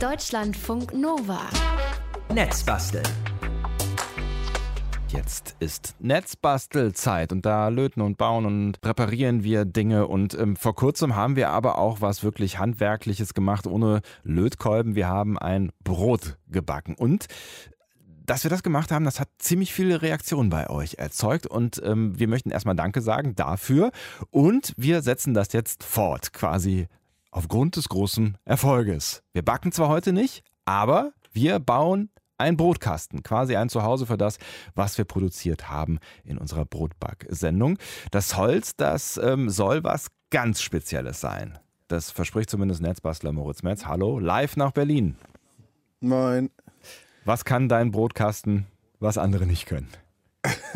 Deutschlandfunk Nova. Netzbasteln. Jetzt ist Netzbastelzeit und da löten und bauen und reparieren wir Dinge. Und ähm, vor kurzem haben wir aber auch was wirklich Handwerkliches gemacht ohne Lötkolben. Wir haben ein Brot gebacken. Und dass wir das gemacht haben, das hat ziemlich viele Reaktionen bei euch erzeugt und ähm, wir möchten erstmal Danke sagen dafür und wir setzen das jetzt fort, quasi aufgrund des großen Erfolges. Wir backen zwar heute nicht, aber wir bauen ein Brotkasten, quasi ein Zuhause für das, was wir produziert haben in unserer Brotback-Sendung. Das Holz, das ähm, soll was ganz Spezielles sein. Das verspricht zumindest Netzbastler Moritz Metz. Hallo, live nach Berlin. Moin. Was kann dein Brotkasten, was andere nicht können?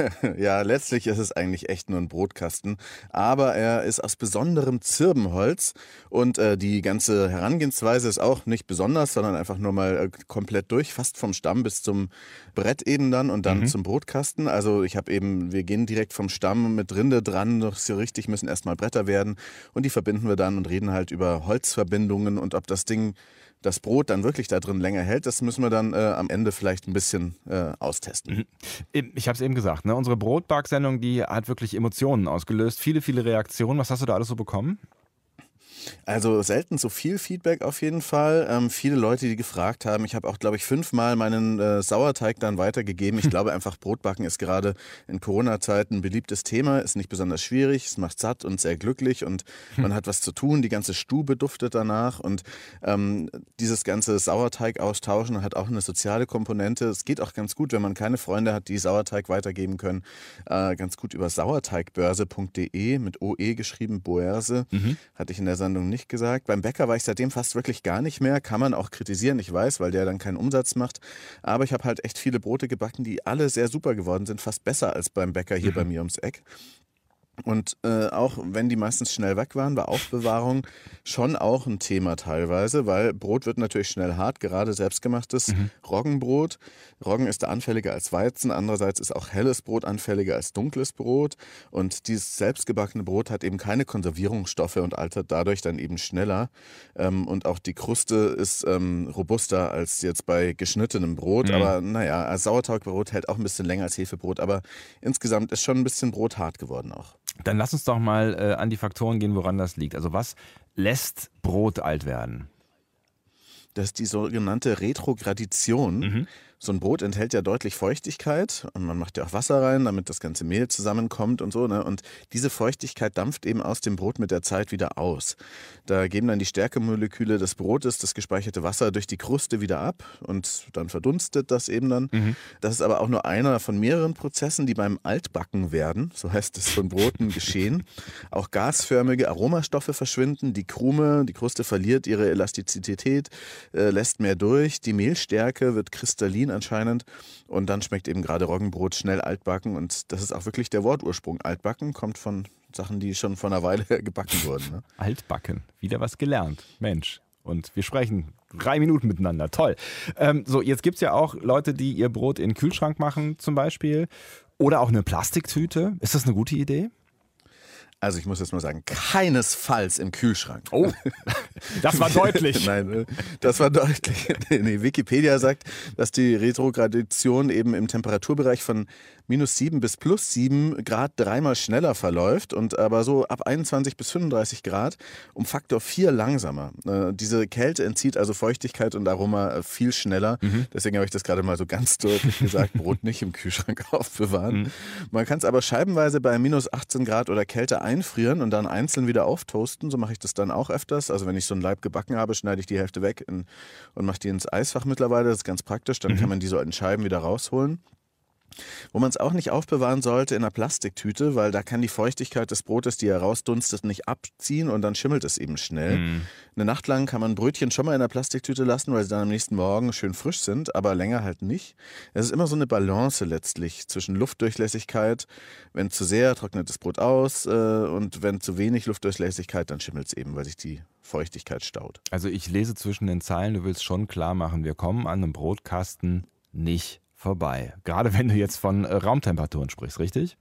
ja, letztlich ist es eigentlich echt nur ein Brotkasten, aber er ist aus besonderem Zirbenholz und äh, die ganze Herangehensweise ist auch nicht besonders, sondern einfach nur mal äh, komplett durch, fast vom Stamm bis zum Brett eben dann und dann mhm. zum Brotkasten. Also ich habe eben, wir gehen direkt vom Stamm mit Rinde dran, noch so richtig müssen erstmal Bretter werden und die verbinden wir dann und reden halt über Holzverbindungen und ob das Ding das Brot dann wirklich da drin länger hält, das müssen wir dann äh, am Ende vielleicht ein bisschen äh, austesten. Mhm. Ich habe es eben gesagt, ne? unsere Brotback-Sendung, die hat wirklich Emotionen ausgelöst, viele, viele Reaktionen. Was hast du da alles so bekommen? Also selten so viel Feedback auf jeden Fall. Ähm, viele Leute, die gefragt haben. Ich habe auch, glaube ich, fünfmal meinen äh, Sauerteig dann weitergegeben. Ich glaube einfach, Brotbacken ist gerade in Corona-Zeiten ein beliebtes Thema, ist nicht besonders schwierig, es macht satt und sehr glücklich und hm. man hat was zu tun. Die ganze Stube duftet danach und ähm, dieses ganze Sauerteig austauschen hat auch eine soziale Komponente. Es geht auch ganz gut, wenn man keine Freunde hat, die Sauerteig weitergeben können. Äh, ganz gut über sauerteigbörse.de mit OE geschrieben, Boerse, mhm. hatte ich in der Sendung Sendung nicht gesagt. Beim Bäcker war ich seitdem fast wirklich gar nicht mehr. Kann man auch kritisieren, ich weiß, weil der dann keinen Umsatz macht. Aber ich habe halt echt viele Brote gebacken, die alle sehr super geworden sind, fast besser als beim Bäcker hier mhm. bei mir ums Eck. Und äh, auch wenn die meistens schnell weg waren, war Aufbewahrung schon auch ein Thema teilweise, weil Brot wird natürlich schnell hart, gerade selbstgemachtes mhm. Roggenbrot. Roggen ist da anfälliger als Weizen, andererseits ist auch helles Brot anfälliger als dunkles Brot. Und dieses selbstgebackene Brot hat eben keine Konservierungsstoffe und altert dadurch dann eben schneller. Ähm, und auch die Kruste ist ähm, robuster als jetzt bei geschnittenem Brot. Mhm. Aber naja, Sauerteigbrot hält auch ein bisschen länger als Hefebrot, aber insgesamt ist schon ein bisschen Brot hart geworden auch. Dann lass uns doch mal äh, an die Faktoren gehen, woran das liegt. Also was lässt Brot alt werden? Das ist die sogenannte Retrogradition. Mhm. So ein Brot enthält ja deutlich Feuchtigkeit und man macht ja auch Wasser rein, damit das ganze Mehl zusammenkommt und so. Ne? Und diese Feuchtigkeit dampft eben aus dem Brot mit der Zeit wieder aus. Da geben dann die Stärkemoleküle des Brotes das gespeicherte Wasser durch die Kruste wieder ab und dann verdunstet das eben dann. Mhm. Das ist aber auch nur einer von mehreren Prozessen, die beim Altbacken werden, so heißt es von Broten geschehen. Auch gasförmige Aromastoffe verschwinden, die Krume, die Kruste verliert ihre Elastizität, äh, lässt mehr durch, die Mehlstärke wird kristallin anscheinend. Und dann schmeckt eben gerade Roggenbrot schnell altbacken. Und das ist auch wirklich der Wortursprung. Altbacken kommt von Sachen, die schon vor einer Weile gebacken wurden. Ne? Altbacken, wieder was gelernt. Mensch. Und wir sprechen drei Minuten miteinander. Toll. Ähm, so, jetzt gibt es ja auch Leute, die ihr Brot in den Kühlschrank machen, zum Beispiel. Oder auch eine Plastiktüte. Ist das eine gute Idee? Also ich muss jetzt mal sagen, keinesfalls im Kühlschrank. Oh, das war deutlich. Nein, äh, das war deutlich. Nee, Wikipedia sagt, dass die Retrogradation eben im Temperaturbereich von minus 7 bis plus 7 Grad dreimal schneller verläuft und aber so ab 21 bis 35 Grad um Faktor 4 langsamer. Äh, diese Kälte entzieht also Feuchtigkeit und Aroma äh, viel schneller. Mhm. Deswegen habe ich das gerade mal so ganz deutlich gesagt, Brot nicht im Kühlschrank aufbewahren. Mhm. Man kann es aber scheibenweise bei minus 18 Grad oder Kälte einfrieren und dann einzeln wieder auftoasten. So mache ich das dann auch öfters. Also wenn ich so ein Leib gebacken habe, schneide ich die Hälfte weg in, und mache die ins Eisfach mittlerweile. Das ist ganz praktisch. Dann mhm. kann man die so in Scheiben wieder rausholen. Wo man es auch nicht aufbewahren sollte in einer Plastiktüte, weil da kann die Feuchtigkeit des Brotes, die herausdunstet, nicht abziehen und dann schimmelt es eben schnell. Mm. Eine Nacht lang kann man Brötchen schon mal in der Plastiktüte lassen, weil sie dann am nächsten Morgen schön frisch sind, aber länger halt nicht. Es ist immer so eine Balance letztlich zwischen Luftdurchlässigkeit. Wenn zu sehr, trocknet das Brot aus äh, und wenn zu wenig Luftdurchlässigkeit, dann schimmelt es eben, weil sich die Feuchtigkeit staut. Also ich lese zwischen den Zeilen, du willst schon klar machen, wir kommen an einem Brotkasten nicht vorbei. Gerade wenn du jetzt von äh, Raumtemperaturen sprichst, richtig?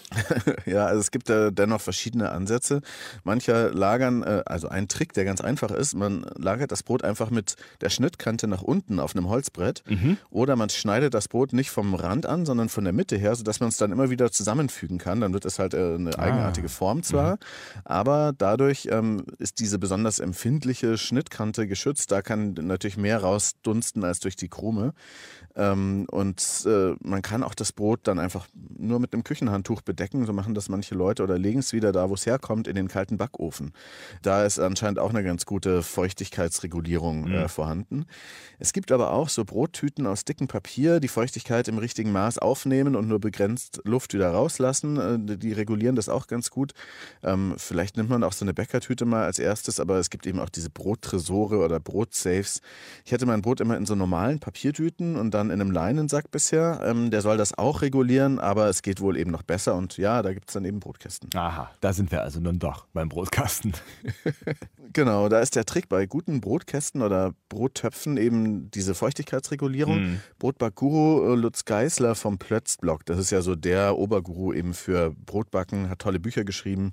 ja, also es gibt da dennoch verschiedene Ansätze. Mancher lagern, äh, also ein Trick, der ganz einfach ist, man lagert das Brot einfach mit der Schnittkante nach unten auf einem Holzbrett Mhm. oder man schneidet das Brot nicht vom Rand an, sondern von der Mitte her, sodass man es dann immer wieder zusammenfügen kann. Dann wird es halt äh, eine eigenartige Form zwar, aber dadurch ähm, ist diese besonders empfindliche Schnittkante geschützt. Da kann natürlich mehr rausdunsten als durch die Krume. Ähm, und äh, man kann auch das Brot dann einfach nur mit einem Küchenhandtuch bedecken. So machen das manche Leute oder legen es wieder da, wo es herkommt, in den kalten Backofen. Da ist anscheinend auch eine ganz gute Feuchtigkeitsregulierung äh, vorhanden. Es gibt aber auch so Brottüten aus dickem Papier, die Feuchtigkeit im richtigen Maß aufnehmen und nur begrenzt Luft wieder rauslassen. Äh, die regulieren das auch ganz gut. Ähm, vielleicht nimmt man auch so eine Bäckertüte mal als erstes, aber es gibt eben auch diese Brottresore oder Brotsafes. Ich hatte mein Brot immer in so normalen Papiertüten und dann in einem Leinensack bisher. Ähm, der soll das auch regulieren, aber es geht wohl eben noch besser und ja, da gibt es dann eben Brotkästen. Aha, da sind wir also nun doch beim Brotkasten. Genau, da ist der Trick bei guten Brotkästen oder Brottöpfen eben diese Feuchtigkeitsregulierung. Mhm. Brotbackguru äh, Lutz Geisler vom Plötzblog, das ist ja so der Oberguru eben für Brotbacken, hat tolle Bücher geschrieben.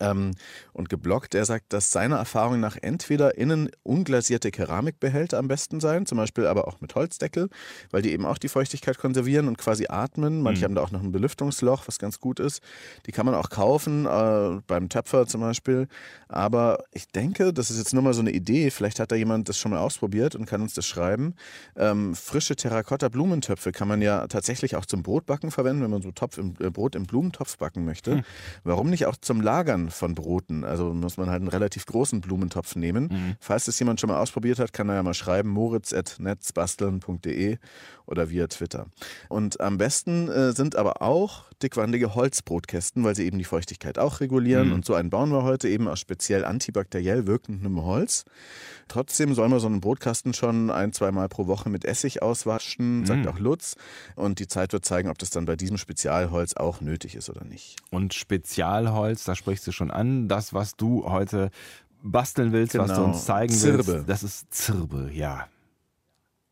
Ähm, und geblockt, der sagt, dass seiner Erfahrung nach entweder innen unglasierte Keramikbehälter am besten seien, zum Beispiel aber auch mit Holzdeckel, weil die eben auch die Feuchtigkeit konservieren und quasi atmen. Manche haben da auch noch ein Belüftungsloch, was ganz gut ist. Die kann man auch kaufen, äh, beim Töpfer zum Beispiel. Aber ich denke, das ist jetzt nur mal so eine Idee, vielleicht hat da jemand das schon mal ausprobiert und kann uns das schreiben. Ähm, frische Terrakotta-Blumentöpfe kann man ja tatsächlich auch zum Brotbacken verwenden, wenn man so Topf im, äh, Brot im Blumentopf backen möchte. Warum nicht auch zum Lagern von Broten? Also muss man halt einen relativ großen Blumentopf nehmen. Falls das jemand schon mal ausprobiert hat, kann er ja mal schreiben, moritz.netzbasteln.de oder via Twitter. Und am besten äh, sind aber auch dickwandige Holzbrotkästen, weil sie eben die Feuchtigkeit auch regulieren. Und so einen bauen wir heute eben aus speziell antibakteriell wirkendem Holz. Trotzdem soll man so einen Brotkasten schon ein, zweimal pro Woche mit Essig auswaschen, sagt auch Lutz. Und die Zeit wird zeigen, ob das dann bei diesem Spezialholz auch nötig ist oder nicht. Und Spezialholz, da sprichst du schon an, das, was du heute basteln willst, was du Genau. uns zeigen Zirbe. willst, das ist Zirbe, ja.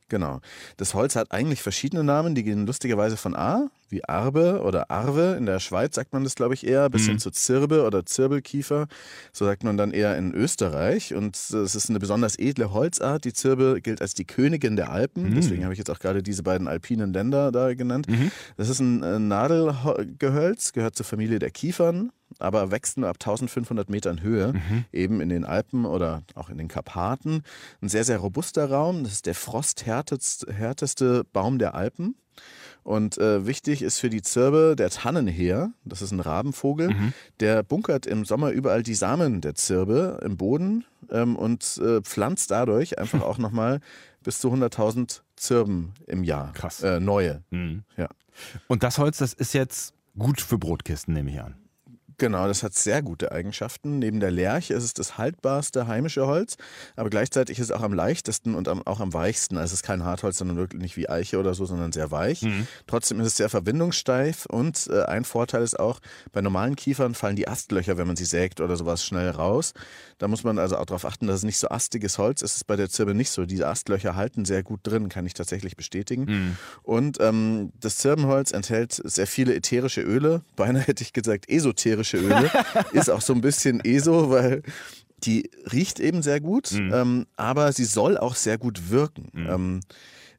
Genau. Das Holz hat eigentlich verschiedene Namen, die gehen lustigerweise von A, wie Arbe oder Arve. In der Schweiz sagt man das, glaube ich, eher, bis hin zu Zirbe oder Zirbelkiefer. So sagt man dann eher in Österreich. Und es ist eine besonders edle Holzart. Die Zirbe gilt als die Königin der Alpen. Deswegen habe ich jetzt auch gerade diese beiden alpinen Länder da genannt. Das ist ein äh, Nadelgehölz, gehört zur Familie der Kiefern aber wächst nur ab 1500 Metern Höhe, eben in den Alpen oder auch in den Karpaten. Ein sehr, sehr robuster Raum. Das ist der frosthärteste härteste Baum der Alpen. Und äh, wichtig ist für die Zirbe der Tannenheer. Das ist ein Rabenvogel. Der bunkert im Sommer überall die Samen der Zirbe im Boden ähm, und äh, pflanzt dadurch einfach auch nochmal bis zu 100.000 Zirben im Jahr. Krass. Äh, neue. Mhm. Ja. Und das Holz, das ist jetzt gut für Brotkisten, nehme ich an. Genau, das hat sehr gute Eigenschaften. Neben der Lärche ist es das haltbarste heimische Holz, aber gleichzeitig ist es auch am leichtesten und am, auch am weichsten. Also es ist kein Hartholz, sondern wirklich nicht wie Eiche oder so, sondern sehr weich. Trotzdem ist es sehr verbindungssteif und äh, ein Vorteil ist auch, bei normalen Kiefern fallen die Astlöcher, wenn man sie sägt oder sowas, schnell raus. Da muss man also auch darauf achten, dass es nicht so astiges Holz ist. Es ist bei der Zirbe nicht so. Diese Astlöcher halten sehr gut drin, kann ich tatsächlich bestätigen. Und ähm, das Zirbenholz enthält sehr viele ätherische Öle. Beinahe hätte ich gesagt esoterische Öle. ist auch so ein bisschen ESO, weil die riecht eben sehr gut, ähm, aber sie soll auch sehr gut wirken. Ähm,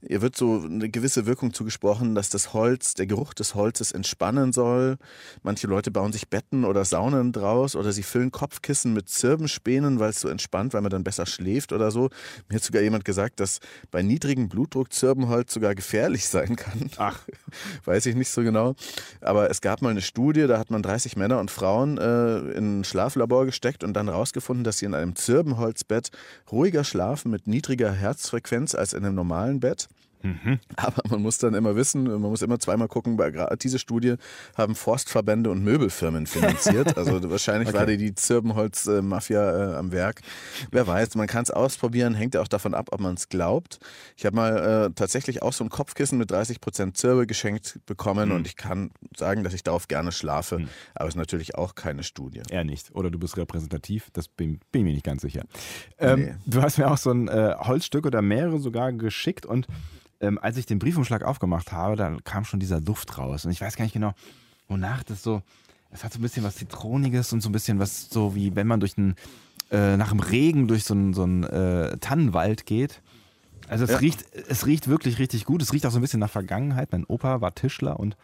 ihr wird so eine gewisse Wirkung zugesprochen, dass das Holz, der Geruch des Holzes entspannen soll. Manche Leute bauen sich Betten oder Saunen draus oder sie füllen Kopfkissen mit Zirbenspänen, weil es so entspannt, weil man dann besser schläft oder so. Mir hat sogar jemand gesagt, dass bei niedrigem Blutdruck Zirbenholz sogar gefährlich sein kann. Ach. Weiß ich nicht so genau. Aber es gab mal eine Studie, da hat man 30 Männer und Frauen äh, in ein Schlaflabor gesteckt und dann herausgefunden, dass sie in einem Zirbenholzbett ruhiger schlafen mit niedriger Herzfrequenz als in einem normalen Bett. Aber man muss dann immer wissen, man muss immer zweimal gucken, weil gerade diese Studie haben Forstverbände und Möbelfirmen finanziert. Also wahrscheinlich war die, die Zirbenholz-Mafia äh, am Werk. Wer weiß, man kann es ausprobieren, hängt ja auch davon ab, ob man es glaubt. Ich habe mal äh, tatsächlich auch so ein Kopfkissen mit 30% Zirbe geschenkt bekommen und ich kann sagen, dass ich darauf gerne schlafe. Aber es ist natürlich auch keine Studie. Er nicht. Oder du bist repräsentativ, das bin, bin ich mir nicht ganz sicher. Ähm, Nee. Du hast mir auch so ein äh, Holzstück oder mehrere sogar geschickt und ähm, als ich den Briefumschlag aufgemacht habe, da kam schon dieser Duft raus. Und ich weiß gar nicht genau, wonach das so, es hat so ein bisschen was Zitroniges und so ein bisschen was so wie wenn man durch einen, äh, nach dem Regen durch so einen, so einen äh, Tannenwald geht. Also es Ja. riecht, es riecht wirklich richtig gut. Es riecht auch so ein bisschen nach Vergangenheit. Mein Opa war Tischler und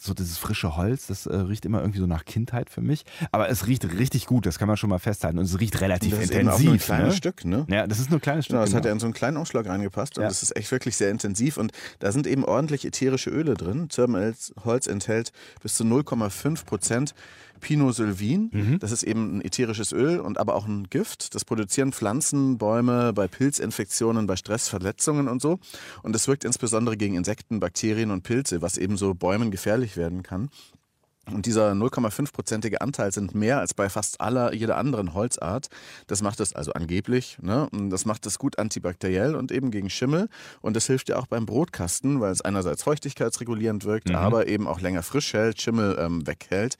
so dieses frische Holz, das äh, riecht immer irgendwie so nach Kindheit für mich. Aber es riecht richtig gut, das kann man schon mal festhalten. Und es riecht relativ das ist eben auch intensiv. nur ein kleines ne? Stück, ne? Ja, das ist nur ein kleines Stück. Genau, das hat genau. er in so einen kleinen Umschlag reingepasst und Ja. das ist echt wirklich sehr intensiv und da sind eben ordentlich ätherische Öle drin. Zirbenholz enthält bis zu 0,5 Prozent Pinosylvin. Mhm. Das ist eben ein ätherisches Öl und aber auch ein Gift. Das produzieren Pflanzen, Bäume bei Pilzinfektionen, bei Stressverletzungen und so. Und das wirkt insbesondere gegen Insekten, Bakterien und Pilze, was eben so Bäumen gefährlich werden kann. Und dieser 0,5-prozentige Anteil sind mehr als bei fast aller jeder anderen Holzart. Das macht es also angeblich, ne? Und das macht es gut antibakteriell und eben gegen Schimmel. Und das hilft ja auch beim Brotkasten, weil es einerseits feuchtigkeitsregulierend wirkt, Mhm. aber eben auch länger frisch hält, Schimmel ähm, weghält.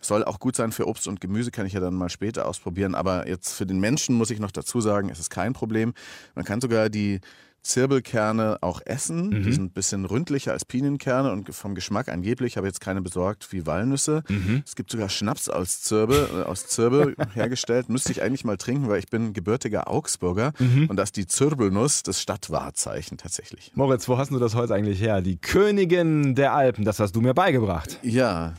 Soll auch gut sein für Obst und Gemüse, kann ich ja dann mal später ausprobieren. Aber jetzt für den Menschen muss ich noch dazu sagen, es ist kein Problem. Man kann sogar die Zirkelkerne auch essen. Mhm. Die sind ein bisschen ründlicher als Pinienkerne und vom Geschmack angeblich. Ich habe jetzt keine besorgt wie Walnüsse. Mhm. Es gibt sogar Schnaps aus Zirbe, äh, aus Zirbe hergestellt. Müsste ich eigentlich mal trinken, weil ich bin gebürtiger Augsburger. Mhm. Und da ist die Zirbelnuss das Stadtwahrzeichen tatsächlich. Moritz, wo hast du das Holz eigentlich her? Die Königin der Alpen, das hast du mir beigebracht. Ja,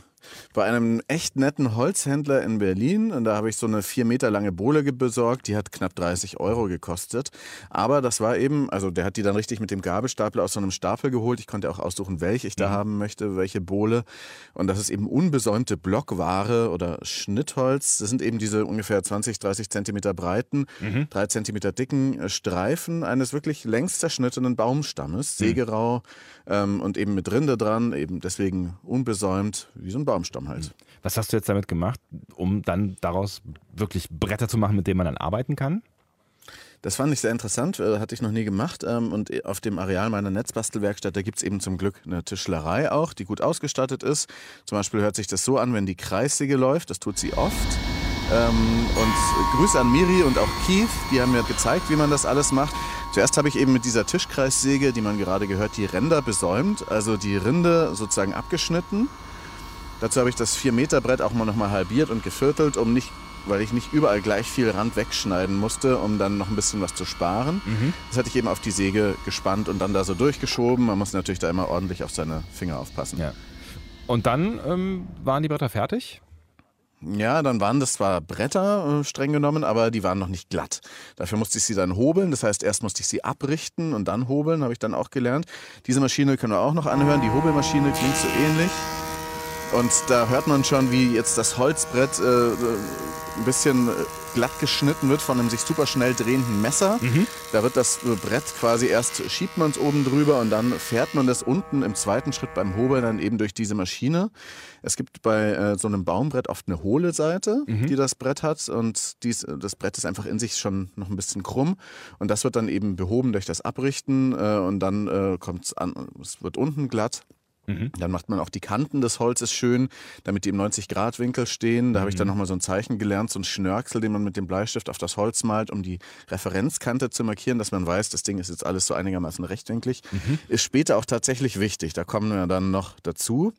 bei einem echt netten Holzhändler in Berlin. Und da habe ich so eine vier Meter lange Bohle besorgt. Die hat knapp 30 Euro gekostet. Aber das war eben, also der hat die dann richtig mit dem Gabelstapler aus so einem Stapel geholt. Ich konnte auch aussuchen, welche ich da haben möchte, welche Bohle. Und das ist eben unbesäumte Blockware oder Schnittholz. Das sind eben diese ungefähr 20, 30 Zentimeter breiten, drei Zentimeter dicken äh, Streifen eines wirklich längst zerschnittenen Baumstammes, sägerau ähm, und eben mit Rinde dran, eben deswegen unbesäumt, wie so ein Baumstamm halt. Was hast du jetzt damit gemacht, um dann daraus wirklich Bretter zu machen, mit denen man dann arbeiten kann? Das fand ich sehr interessant, äh, hatte ich noch nie gemacht. Ähm, und auf dem Areal meiner Netzbastelwerkstatt, da gibt es eben zum Glück eine Tischlerei auch, die gut ausgestattet ist. Zum Beispiel hört sich das so an, wenn die Kreissäge läuft, das tut sie oft. Ähm, und Grüße an Miri und auch Keith, die haben mir gezeigt, wie man das alles macht. Zuerst habe ich eben mit dieser Tischkreissäge, die man gerade gehört, die Ränder besäumt, also die Rinde sozusagen abgeschnitten. Dazu habe ich das 4-Meter-Brett auch mal nochmal halbiert und geviertelt, um nicht, weil ich nicht überall gleich viel Rand wegschneiden musste, um dann noch ein bisschen was zu sparen. Das hatte ich eben auf die Säge gespannt und dann da so durchgeschoben. Man muss natürlich da immer ordentlich auf seine Finger aufpassen. Ja. Und dann ähm, waren die Bretter fertig? Ja, dann waren das zwar Bretter, äh, streng genommen, aber die waren noch nicht glatt. Dafür musste ich sie dann hobeln. Das heißt, erst musste ich sie abrichten und dann hobeln, habe ich dann auch gelernt. Diese Maschine können wir auch noch anhören. Die Hobelmaschine klingt so ähnlich. Und da hört man schon, wie jetzt das Holzbrett äh, äh, ein bisschen äh, glatt geschnitten wird von einem sich super schnell drehenden Messer. Da wird das äh, Brett quasi erst schiebt man es oben drüber und dann fährt man das unten im zweiten Schritt beim Hobeln dann eben durch diese Maschine. Es gibt bei äh, so einem Baumbrett oft eine hohle Seite, die das Brett hat und dies, das Brett ist einfach in sich schon noch ein bisschen krumm und das wird dann eben behoben durch das Abrichten äh, und dann äh, kommt es an, es wird unten glatt. Dann macht man auch die Kanten des Holzes schön, damit die im 90-Grad-Winkel stehen. Da habe ich dann nochmal so ein Zeichen gelernt, so ein Schnörkel, den man mit dem Bleistift auf das Holz malt, um die Referenzkante zu markieren, dass man weiß, das Ding ist jetzt alles so einigermaßen rechtwinklig. Ist später auch tatsächlich wichtig. Da kommen wir dann noch dazu.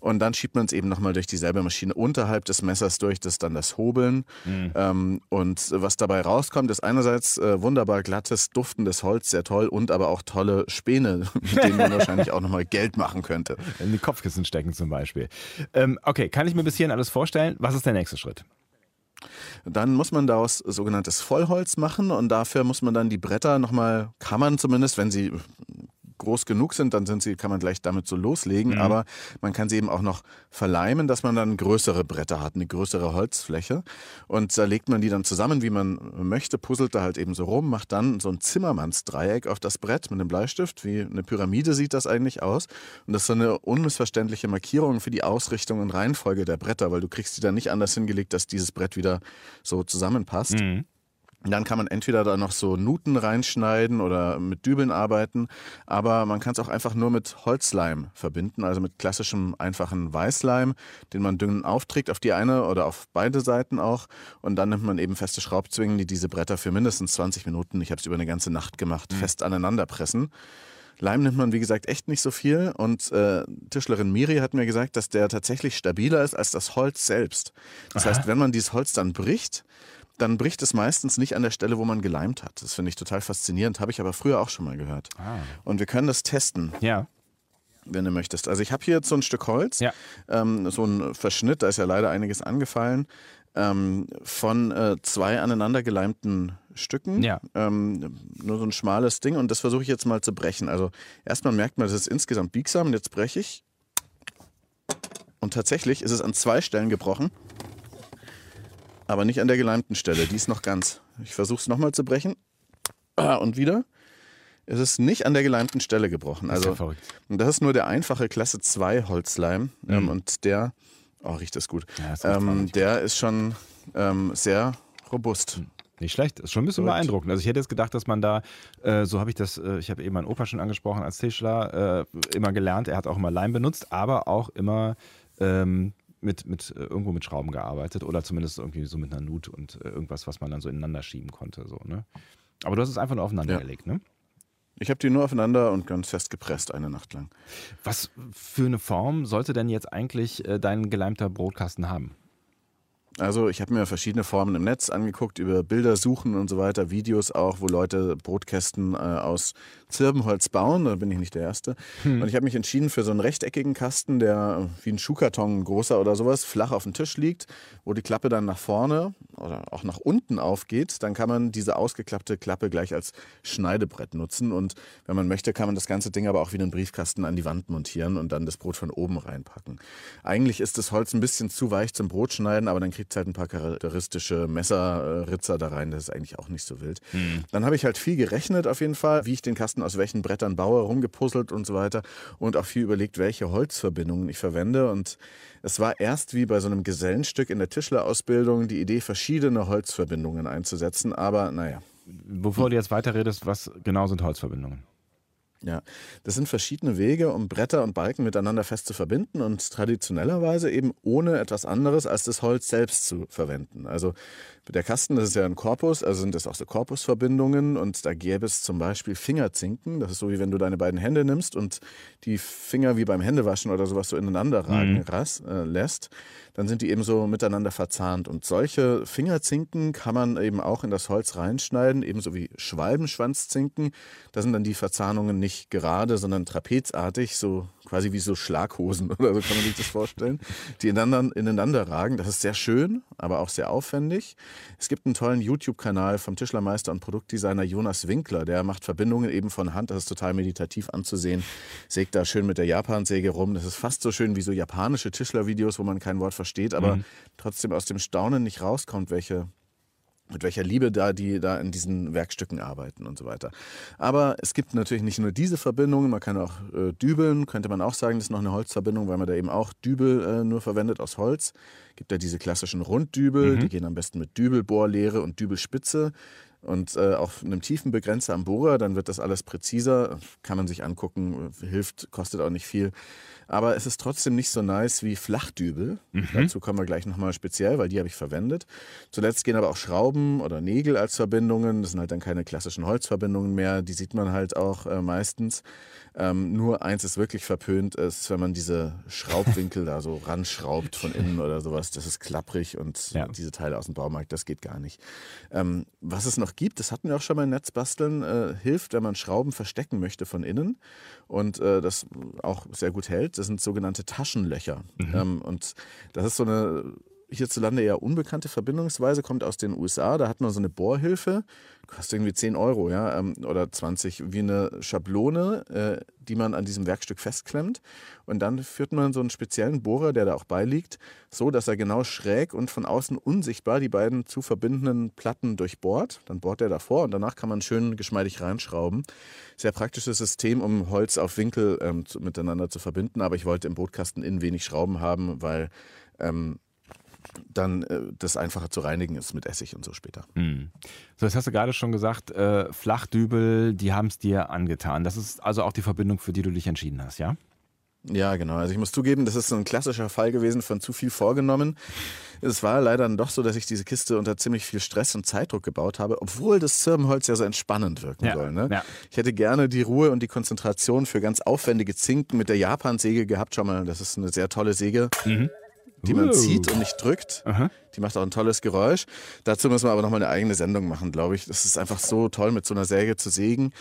Und dann schiebt man es eben nochmal durch dieselbe Maschine unterhalb des Messers durch, das ist dann das Hobeln. Ähm, und was dabei rauskommt, ist einerseits äh, wunderbar glattes, duftendes Holz, sehr toll, und aber auch tolle Späne, mit denen man wahrscheinlich auch nochmal Geld machen könnte. In die Kopfkissen stecken zum Beispiel. Ähm, okay, kann ich mir bis hierhin alles vorstellen? Was ist der nächste Schritt? Dann muss man daraus sogenanntes Vollholz machen und dafür muss man dann die Bretter nochmal, kann man zumindest, wenn sie groß genug sind, dann sind sie, kann man gleich damit so loslegen, aber man kann sie eben auch noch verleimen, dass man dann größere Bretter hat, eine größere Holzfläche. Und da legt man die dann zusammen, wie man möchte, puzzelt da halt eben so rum, macht dann so ein Zimmermannsdreieck auf das Brett mit einem Bleistift, wie eine Pyramide sieht das eigentlich aus. Und das ist so eine unmissverständliche Markierung für die Ausrichtung und Reihenfolge der Bretter, weil du kriegst die dann nicht anders hingelegt, dass dieses Brett wieder so zusammenpasst. Und Dann kann man entweder da noch so Nuten reinschneiden oder mit Dübeln arbeiten, aber man kann es auch einfach nur mit Holzleim verbinden, also mit klassischem einfachen Weißleim, den man dünn aufträgt auf die eine oder auf beide Seiten auch. Und dann nimmt man eben feste Schraubzwingen, die diese Bretter für mindestens 20 Minuten, ich habe es über eine ganze Nacht gemacht, fest aneinander pressen. Leim nimmt man, wie gesagt, echt nicht so viel. Und äh, Tischlerin Miri hat mir gesagt, dass der tatsächlich stabiler ist als das Holz selbst. Das Aha. heißt, wenn man dieses Holz dann bricht, dann bricht es meistens nicht an der Stelle, wo man geleimt hat. Das finde ich total faszinierend, habe ich aber früher auch schon mal gehört. Ah. Und wir können das testen. Ja. Wenn du möchtest. Also ich habe hier jetzt so ein Stück Holz, ja. ähm, so ein Verschnitt, da ist ja leider einiges angefallen, ähm, von äh, zwei aneinandergeleimten Stücken. Ja. Ähm, nur so ein schmales Ding und das versuche ich jetzt mal zu brechen. Also erstmal merkt man, das ist insgesamt biegsam und jetzt breche ich. Und tatsächlich ist es an zwei Stellen gebrochen. Aber nicht an der geleimten Stelle, die ist noch ganz. Ich versuche es nochmal zu brechen. Ah, und wieder. Es ist nicht an der geleimten Stelle gebrochen. Also, das ist, ja das ist nur der einfache Klasse 2 Holzleim. Mhm. Ähm, und der, oh, riecht das gut. Ja, ähm, der ist schon ähm, sehr robust. Mhm. Nicht schlecht, ist schon ein bisschen Gut. beeindruckend. Also ich hätte jetzt gedacht, dass man da, äh, so habe ich das, äh, ich habe eben meinen Opa schon angesprochen als Tischler, äh, immer gelernt, er hat auch immer Leim benutzt, aber auch immer ähm, mit, mit äh, irgendwo mit Schrauben gearbeitet oder zumindest irgendwie so mit einer Nut und äh, irgendwas, was man dann so ineinander schieben konnte. So, ne? Aber du hast es einfach nur aufeinander ja. gelegt, ne? Ich habe die nur aufeinander und ganz fest gepresst eine Nacht lang. Was für eine Form sollte denn jetzt eigentlich äh, dein geleimter Brotkasten haben? Also ich habe mir verschiedene Formen im Netz angeguckt, über Bilder suchen und so weiter, Videos auch, wo Leute Brotkästen äh, aus Zirbenholz bauen. Da bin ich nicht der Erste. Hm. Und ich habe mich entschieden für so einen rechteckigen Kasten, der wie ein Schuhkarton großer oder sowas flach auf dem Tisch liegt, wo die Klappe dann nach vorne oder auch nach unten aufgeht. Dann kann man diese ausgeklappte Klappe gleich als Schneidebrett nutzen. Und wenn man möchte, kann man das ganze Ding aber auch wie einen Briefkasten an die Wand montieren und dann das Brot von oben reinpacken. Eigentlich ist das Holz ein bisschen zu weich zum Brotschneiden, aber dann kriegt es halt ein paar charakteristische Messerritzer da rein. Das ist eigentlich auch nicht so wild. Hm. Dann habe ich halt viel gerechnet auf jeden Fall, wie ich den Kasten Kasten, aus welchen Brettern baue, rumgepuzzelt und so weiter und auch viel überlegt, welche Holzverbindungen ich verwende. Und es war erst wie bei so einem Gesellenstück in der Tischlerausbildung die Idee, verschiedene Holzverbindungen einzusetzen, aber naja. Bevor du jetzt weiterredest, was genau sind Holzverbindungen? Ja, das sind verschiedene Wege, um Bretter und Balken miteinander fest zu verbinden und traditionellerweise eben ohne etwas anderes als das Holz selbst zu verwenden. Also der Kasten, das ist ja ein Korpus, also sind das auch so Korpusverbindungen und da gäbe es zum Beispiel Fingerzinken. Das ist so wie wenn du deine beiden Hände nimmst und die Finger wie beim Händewaschen oder sowas so ineinander ragen mhm. ras, äh, lässt dann sind die eben so miteinander verzahnt. Und solche Fingerzinken kann man eben auch in das Holz reinschneiden, ebenso wie Schwalbenschwanzzinken. Da sind dann die Verzahnungen nicht gerade, sondern trapezartig, so quasi wie so Schlaghosen oder so kann man sich das vorstellen, die ineinander, ineinander ragen. Das ist sehr schön, aber auch sehr aufwendig. Es gibt einen tollen YouTube-Kanal vom Tischlermeister und Produktdesigner Jonas Winkler, der macht Verbindungen eben von Hand. Das ist total meditativ anzusehen. Sägt da schön mit der Japansäge rum. Das ist fast so schön wie so japanische Tischlervideos, wo man kein Wort versteht, aber mhm. trotzdem aus dem Staunen nicht rauskommt, welche mit welcher Liebe da die da in diesen Werkstücken arbeiten und so weiter. Aber es gibt natürlich nicht nur diese Verbindungen, man kann auch äh, dübeln, könnte man auch sagen, das ist noch eine Holzverbindung, weil man da eben auch Dübel äh, nur verwendet aus Holz. Gibt ja diese klassischen Runddübel, mhm. die gehen am besten mit Dübelbohrlehre und Dübelspitze und äh, auf einem tiefen Begrenzer am Bohrer, dann wird das alles präziser, kann man sich angucken, hilft, kostet auch nicht viel. Aber es ist trotzdem nicht so nice wie Flachdübel. Mhm. Dazu kommen wir gleich nochmal speziell, weil die habe ich verwendet. Zuletzt gehen aber auch Schrauben oder Nägel als Verbindungen. Das sind halt dann keine klassischen Holzverbindungen mehr. Die sieht man halt auch äh, meistens. Ähm, nur eins ist wirklich verpönt, ist, wenn man diese Schraubwinkel da so ranschraubt von innen oder sowas. Das ist klapprig und ja. diese Teile aus dem Baumarkt, das geht gar nicht. Ähm, was es noch gibt, das hatten wir auch schon mal im Netzbasteln, äh, hilft, wenn man Schrauben verstecken möchte von innen und äh, das auch sehr gut hält. Das sind sogenannte Taschenlöcher. Mhm. Ähm, und das ist so eine hierzulande eher unbekannte Verbindungsweise, kommt aus den USA. Da hat man so eine Bohrhilfe, kostet irgendwie 10 Euro ja, ähm, oder 20, wie eine Schablone, äh, die man an diesem Werkstück festklemmt. Und dann führt man so einen speziellen Bohrer, der da auch beiliegt, so dass er genau schräg und von außen unsichtbar die beiden zu verbindenden Platten durchbohrt. Dann bohrt er davor und danach kann man schön geschmeidig reinschrauben. Sehr praktisches System, um Holz auf Winkel ähm, zu, miteinander zu verbinden. Aber ich wollte im Bootkasten innen wenig Schrauben haben, weil ähm, dann äh, das einfacher zu reinigen ist mit Essig und so später. Mhm. So, jetzt hast du gerade schon gesagt, äh, Flachdübel, die haben es dir angetan. Das ist also auch die Verbindung, für die du dich entschieden hast, ja? Ja, genau. Also ich muss zugeben, das ist so ein klassischer Fall gewesen von zu viel vorgenommen. Es war leider dann doch so, dass ich diese Kiste unter ziemlich viel Stress und Zeitdruck gebaut habe, obwohl das Zirbenholz ja so entspannend wirken Ja, soll. Ne? ja. Ich hätte gerne die Ruhe und die Konzentration für ganz aufwendige Zinken mit der Japan-Säge gehabt. Schau mal, das ist eine sehr tolle Säge. Die man Uh. zieht und nicht drückt. Die macht auch ein tolles Geräusch. Dazu müssen wir aber nochmal eine eigene Sendung machen, glaube ich. Das ist einfach so toll, mit so einer Säge zu sägen.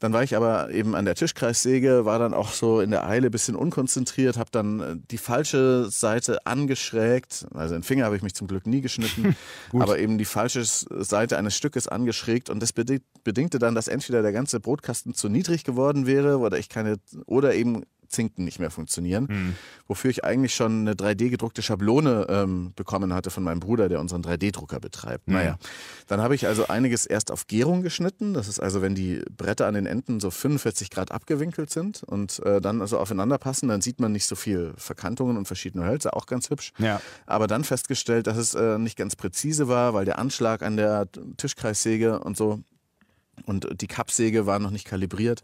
Dann war ich aber eben an der Tischkreissäge, war dann auch so in der Eile ein bisschen unkonzentriert, habe dann äh, die falsche Seite angeschrägt. Also den Finger habe ich mich zum Glück nie geschnitten, aber eben die falsche Seite eines Stückes angeschrägt. Und das beding- bedingte dann, dass entweder der ganze Brotkasten zu niedrig geworden wäre oder ich keine oder eben Zinken nicht mehr funktionieren. Wofür ich eigentlich schon eine 3D-gedruckte Schablone ähm, bekommen hatte von meinem Bruder, der unseren 3D-Drucker betreibt. Naja, dann habe ich also einiges erst auf Gärung geschnitten. Das ist also, wenn die Bretter an den Enden so 45 Grad abgewinkelt sind und äh, dann also aufeinander passen, dann sieht man nicht so viel Verkantungen und verschiedene Hölzer, auch ganz hübsch. Ja. Aber dann festgestellt, dass es äh, nicht ganz präzise war, weil der Anschlag an der Tischkreissäge und so und die Kappsäge war noch nicht kalibriert.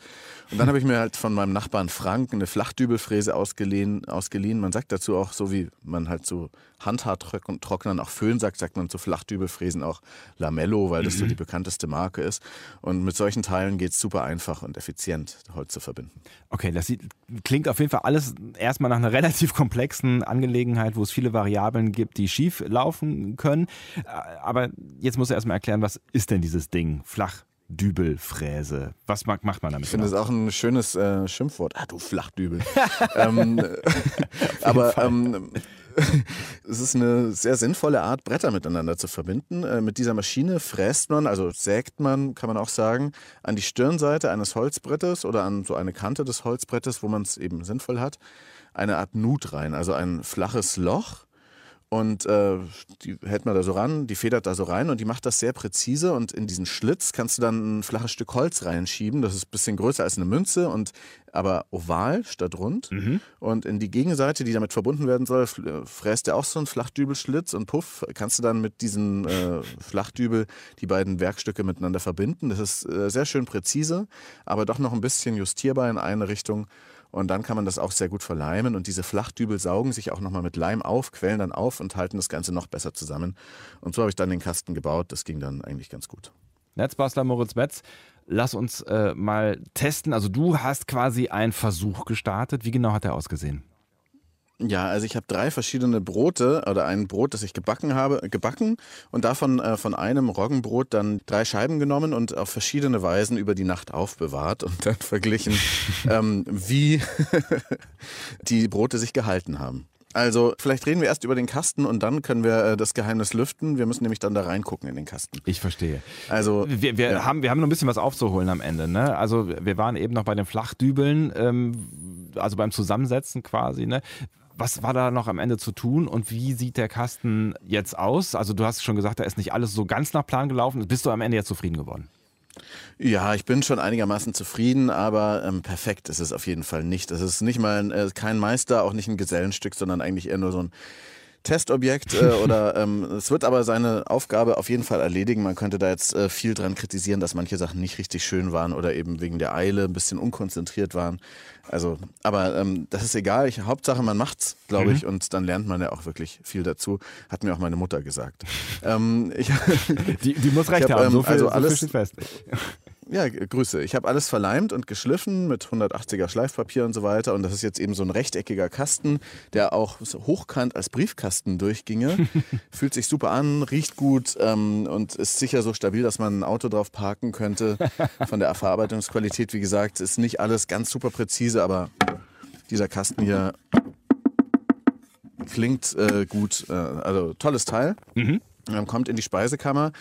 Und dann habe ich mir halt von meinem Nachbarn Frank eine Flachdübelfräse ausgeliehen, ausgeliehen. Man sagt dazu auch, so wie man halt zu Handhaartrocknern auch Föhn sagt, sagt man zu Flachdübelfräsen auch Lamello, weil das so die bekannteste Marke ist. Und mit solchen Teilen geht es super einfach und effizient, Holz zu verbinden. Okay, das sieht, klingt auf jeden Fall alles erstmal nach einer relativ komplexen Angelegenheit, wo es viele Variablen gibt, die schief laufen können. Äh, Aber jetzt musst du erstmal erklären, was ist denn dieses Ding? Flachdübelfräse. Was macht macht man damit? Ich finde genau? das auch ein schönes äh, Schimpfwort. Ah, du Flachdübel. ähm, aber ähm, es ist eine sehr sinnvolle Art, Bretter miteinander zu verbinden. Äh, mit dieser Maschine fräst man, also sägt man, kann man auch sagen, an die Stirnseite eines Holzbrettes oder an so eine Kante des Holzbrettes, wo man es eben sinnvoll hat, eine Art Nut rein, also ein flaches Loch. Und äh, die hält man da so ran, die federt da so rein und die macht das sehr präzise. Und in diesen Schlitz kannst du dann ein flaches Stück Holz reinschieben. Das ist ein bisschen größer als eine Münze und aber oval statt rund. Und in die Gegenseite, die damit verbunden werden soll, äh, fräst er auch so einen Flachdübelschlitz und puff, kannst du dann mit diesem äh, Flachdübel die beiden Werkstücke miteinander verbinden. Das ist äh, sehr schön präzise, aber doch noch ein bisschen justierbar in eine Richtung. Und dann kann man das auch sehr gut verleimen. Und diese Flachdübel saugen sich auch nochmal mit Leim auf, quellen dann auf und halten das Ganze noch besser zusammen. Und so habe ich dann den Kasten gebaut. Das ging dann eigentlich ganz gut. Netzbastler Moritz Metz, lass uns äh, mal testen. Also du hast quasi einen Versuch gestartet. Wie genau hat der ausgesehen? Ja, also ich habe drei verschiedene Brote oder ein Brot, das ich gebacken habe, gebacken und davon äh, von einem Roggenbrot dann drei Scheiben genommen und auf verschiedene Weisen über die Nacht aufbewahrt und dann verglichen, ähm, wie die Brote sich gehalten haben. Also vielleicht reden wir erst über den Kasten und dann können wir äh, das Geheimnis lüften. Wir müssen nämlich dann da reingucken in den Kasten. Ich verstehe. Also Wir, wir, Ja. haben, wir haben noch ein bisschen was aufzuholen am Ende. Ne? Also wir waren eben noch bei den Flachdübeln, ähm, also beim Zusammensetzen quasi. Ne? Was war da noch am Ende zu tun und wie sieht der Kasten jetzt aus? Also du hast schon gesagt, da ist nicht alles so ganz nach Plan gelaufen. Bist du am Ende jetzt zufrieden geworden? Ja, ich bin schon einigermaßen zufrieden, aber ähm, perfekt ist es auf jeden Fall nicht. Es ist nicht mal ein, äh, kein Meister, auch nicht ein Gesellenstück, sondern eigentlich eher nur so ein Testobjekt äh, oder ähm, es wird aber seine Aufgabe auf jeden Fall erledigen. Man könnte da jetzt äh, viel dran kritisieren, dass manche Sachen nicht richtig schön waren oder eben wegen der Eile ein bisschen unkonzentriert waren. Also, aber ähm, das ist egal. Ich, Hauptsache, man macht's, glaube ich, und dann lernt man ja auch wirklich viel dazu. Hat mir auch meine Mutter gesagt. ähm, ich, Die, die muss recht hab, haben, ähm, so viel, also so viel alles- steht fest. Ja, Grüße. Ich habe alles verleimt und geschliffen mit 180er Schleifpapier und so weiter. Und das ist jetzt eben so ein rechteckiger Kasten, der auch so hochkant als Briefkasten durchginge. Fühlt sich super an, riecht gut ähm, und ist sicher so stabil, dass man ein Auto drauf parken könnte. Von der Verarbeitungsqualität, wie gesagt, ist nicht alles ganz super präzise, aber dieser Kasten hier klingt äh, gut. Äh, also tolles Teil. Ähm, Kommt in die Speisekammer.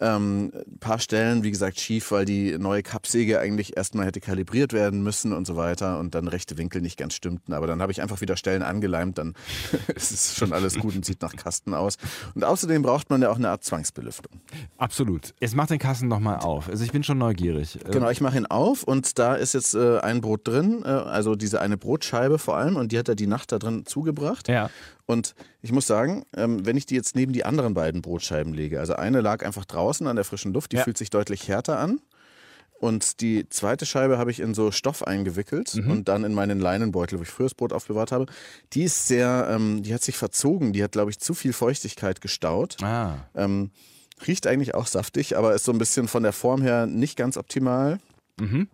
Ähm, ein paar Stellen, wie gesagt, schief, weil die neue Kappsäge eigentlich erstmal hätte kalibriert werden müssen und so weiter und dann rechte Winkel nicht ganz stimmten. Aber dann habe ich einfach wieder Stellen angeleimt, dann ist es schon alles gut und sieht nach Kasten aus. Und außerdem braucht man ja auch eine Art Zwangsbelüftung. Absolut. Jetzt mach den Kasten nochmal auf. Also ich bin schon neugierig. Äh, Genau, ich mache ihn auf und da ist jetzt äh, ein Brot drin, äh, also diese eine Brotscheibe vor allem und die hat er die Nacht da drin zugebracht. Ja. Und ich muss sagen, ähm, wenn ich die jetzt neben die anderen beiden Brotscheiben lege, also eine lag einfach draußen an der frischen Luft, die Ja. fühlt sich deutlich härter an. Und die zweite Scheibe habe ich in so Stoff eingewickelt Mhm. und dann in meinen Leinenbeutel, wo ich früher das Brot aufbewahrt habe. Die ist sehr, ähm, die hat sich verzogen. Die hat, glaube ich, zu viel Feuchtigkeit gestaut. Ah, Ähm, riecht eigentlich auch saftig, aber ist so ein bisschen von der Form her nicht ganz optimal. Mhm.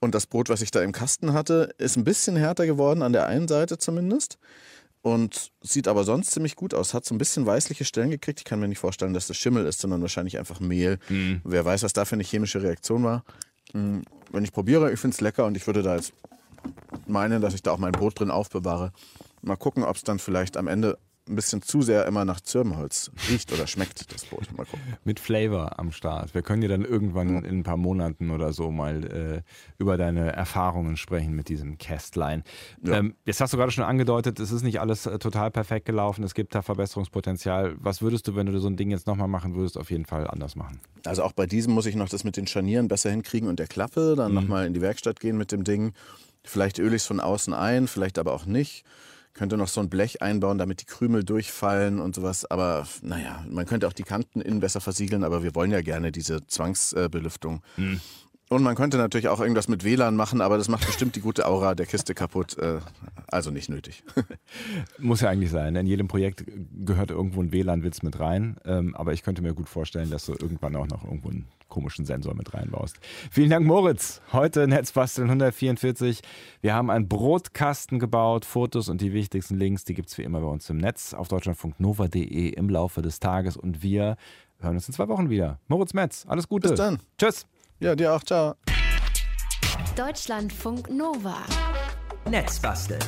Und das Brot, was ich da im Kasten hatte, ist ein bisschen härter geworden, an der einen Seite zumindest. Und sieht aber sonst ziemlich gut aus. Hat so ein bisschen weißliche Stellen gekriegt. Ich kann mir nicht vorstellen, dass das Schimmel ist, sondern wahrscheinlich einfach Mehl. Wer weiß, was da für eine chemische Reaktion war. Hm, Wenn ich probiere, ich finde es lecker und ich würde da jetzt meinen, dass ich da auch mein Brot drin aufbewahre. Mal gucken, ob es dann vielleicht am Ende ein bisschen zu sehr immer nach Zirbenholz riecht oder schmeckt, das Brot. Mal gucken. mit Flavor am Start. Wir können dir dann irgendwann in ein paar Monaten oder so mal äh, über deine Erfahrungen sprechen mit diesem Kästlein. Ja. Ähm, jetzt hast du gerade schon angedeutet, es ist nicht alles äh, total perfekt gelaufen, es gibt da Verbesserungspotenzial. Was würdest du, wenn du so ein Ding jetzt nochmal machen würdest, auf jeden Fall anders machen? Also auch bei diesem muss ich noch das mit den Scharnieren besser hinkriegen und der Klappe, dann nochmal in die Werkstatt gehen mit dem Ding. Vielleicht öle ich es von außen ein, vielleicht aber auch nicht. Könnte noch so ein Blech einbauen, damit die Krümel durchfallen und sowas. Aber naja, man könnte auch die Kanten innen besser versiegeln, aber wir wollen ja gerne diese Zwangsbelüftung. Und man könnte natürlich auch irgendwas mit WLAN machen, aber das macht bestimmt die gute Aura der Kiste kaputt. Äh, Also nicht nötig. Muss ja eigentlich sein. In jedem Projekt gehört irgendwo ein WLAN-Witz mit rein. Ähm, aber ich könnte mir gut vorstellen, dass du irgendwann auch noch irgendwo einen komischen Sensor mit reinbaust. Vielen Dank, Moritz. Heute Netzbasteln 144. Wir haben einen Brotkasten gebaut. Fotos und die wichtigsten Links, die gibt es wie immer bei uns im Netz auf deutschlandfunknova.de im Laufe des Tages. Und wir hören uns in zwei Wochen wieder. Moritz Metz, alles Gute. Bis dann. Tschüss. Ja, dir auch. Ciao. Deutschlandfunk Nova. Netzbasteln.